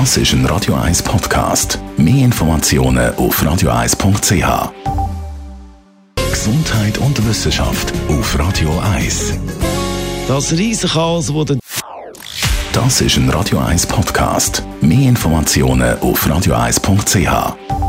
Das ist ein Radio 1 Podcast. Mehr Informationen auf radio1.ch. Gesundheit und Wissenschaft auf Radio 1. Das Riesenchaos, wurde. Das ist ein Radio 1 Podcast. Mehr Informationen auf radio1.ch.